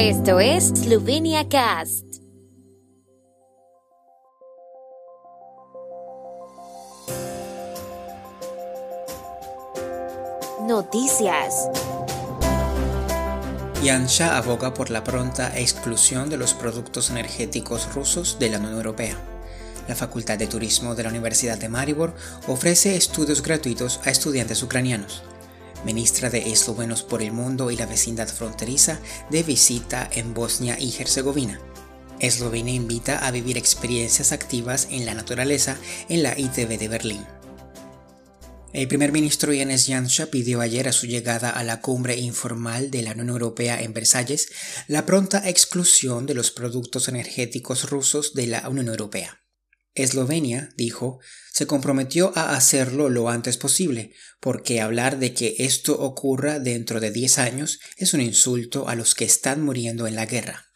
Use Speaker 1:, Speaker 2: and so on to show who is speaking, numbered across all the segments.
Speaker 1: Esto es Slovenia Cast. Noticias.
Speaker 2: Yansha aboga por la pronta exclusión de los productos energéticos rusos de la Unión Europea. La Facultad de Turismo de la Universidad de Maribor ofrece estudios gratuitos a estudiantes ucranianos. Ministra de Eslovenos por el Mundo y la vecindad fronteriza, de visita en Bosnia y Herzegovina. Eslovenia invita a vivir experiencias activas en la naturaleza en la ITV de Berlín. El primer ministro Yanis Janša pidió ayer a su llegada a la cumbre informal de la Unión Europea en Versalles la pronta exclusión de los productos energéticos rusos de la Unión Europea. Eslovenia, dijo, se comprometió a hacerlo lo antes posible, porque hablar de que esto ocurra dentro de 10 años es un insulto a los que están muriendo en la guerra.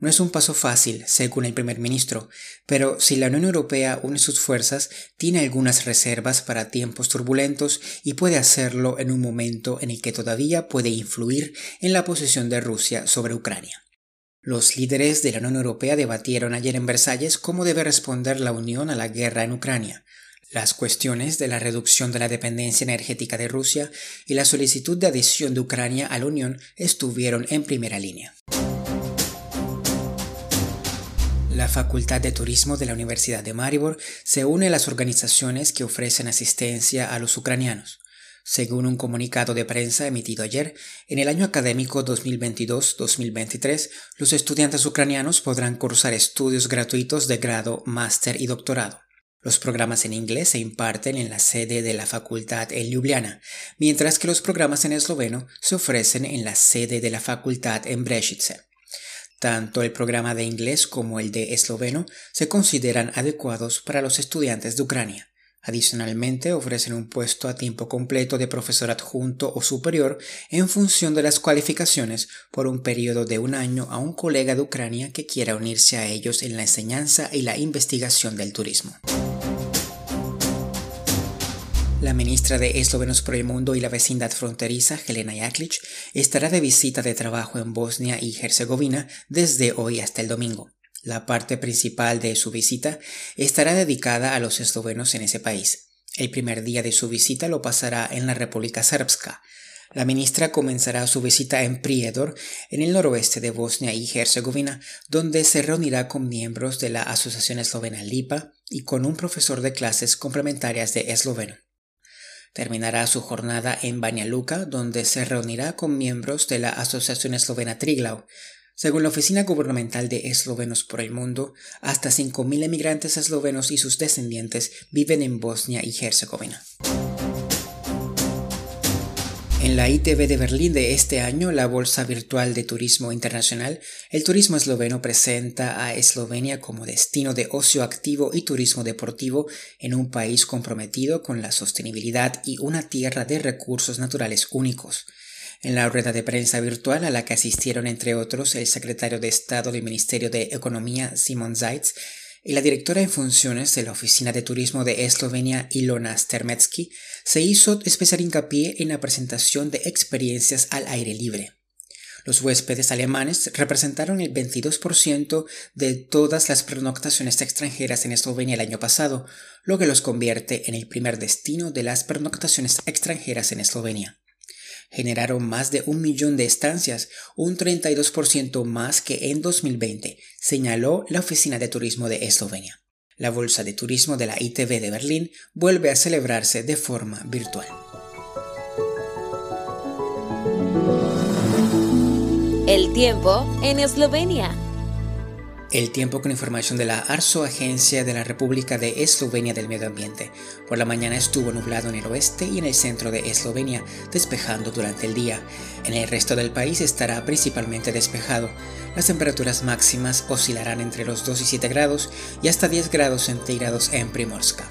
Speaker 2: No es un paso fácil, según el primer ministro, pero si la Unión Europea une sus fuerzas, tiene algunas reservas para tiempos turbulentos y puede hacerlo en un momento en el que todavía puede influir en la posición de Rusia sobre Ucrania. Los líderes de la Unión Europea debatieron ayer en Versalles cómo debe responder la Unión a la guerra en Ucrania. Las cuestiones de la reducción de la dependencia energética de Rusia y la solicitud de adhesión de Ucrania a la Unión estuvieron en primera línea. La Facultad de Turismo de la Universidad de Maribor se une a las organizaciones que ofrecen asistencia a los ucranianos. Según un comunicado de prensa emitido ayer, en el año académico 2022-2023, los estudiantes ucranianos podrán cursar estudios gratuitos de grado, máster y doctorado. Los programas en inglés se imparten en la sede de la facultad en Ljubljana, mientras que los programas en esloveno se ofrecen en la sede de la facultad en Brežice. Tanto el programa de inglés como el de esloveno se consideran adecuados para los estudiantes de Ucrania. Adicionalmente, ofrecen un puesto a tiempo completo de profesor adjunto o superior en función de las cualificaciones por un periodo de un año a un colega de Ucrania que quiera unirse a ellos en la enseñanza y la investigación del turismo. La ministra de Eslovenos por el Mundo y la vecindad fronteriza, Helena Jaklic, estará de visita de trabajo en Bosnia y Herzegovina desde hoy hasta el domingo. La parte principal de su visita estará dedicada a los eslovenos en ese país. El primer día de su visita lo pasará en la República Srpska. La ministra comenzará su visita en Prijedor, en el noroeste de Bosnia y Herzegovina, donde se reunirá con miembros de la Asociación Eslovena Lipa y con un profesor de clases complementarias de esloveno. Terminará su jornada en Banja Luka, donde se reunirá con miembros de la Asociación Eslovena Triglau. Según la Oficina Gubernamental de Eslovenos por el Mundo, hasta 5.000 emigrantes eslovenos y sus descendientes viven en Bosnia y Herzegovina. En la ITV de Berlín de este año, la Bolsa Virtual de Turismo Internacional, el turismo esloveno presenta a Eslovenia como destino de ocio activo y turismo deportivo en un país comprometido con la sostenibilidad y una tierra de recursos naturales únicos. En la rueda de prensa virtual a la que asistieron entre otros el secretario de Estado del Ministerio de Economía Simon Zaitz y la directora en funciones de la Oficina de Turismo de Eslovenia Ilona Stermetsky, se hizo especial hincapié en la presentación de experiencias al aire libre. Los huéspedes alemanes representaron el 22% de todas las pernoctaciones extranjeras en Eslovenia el año pasado, lo que los convierte en el primer destino de las pernoctaciones extranjeras en Eslovenia generaron más de un millón de estancias, un 32% más que en 2020, señaló la Oficina de Turismo de Eslovenia. La Bolsa de Turismo de la ITV de Berlín vuelve a celebrarse de forma virtual.
Speaker 1: El tiempo en Eslovenia.
Speaker 2: El tiempo con información de la ARSO, Agencia de la República de Eslovenia del Medio Ambiente. Por la mañana estuvo nublado en el oeste y en el centro de Eslovenia, despejando durante el día. En el resto del país estará principalmente despejado. Las temperaturas máximas oscilarán entre los 2 y 7 grados y hasta 10 grados centígrados en Primorska.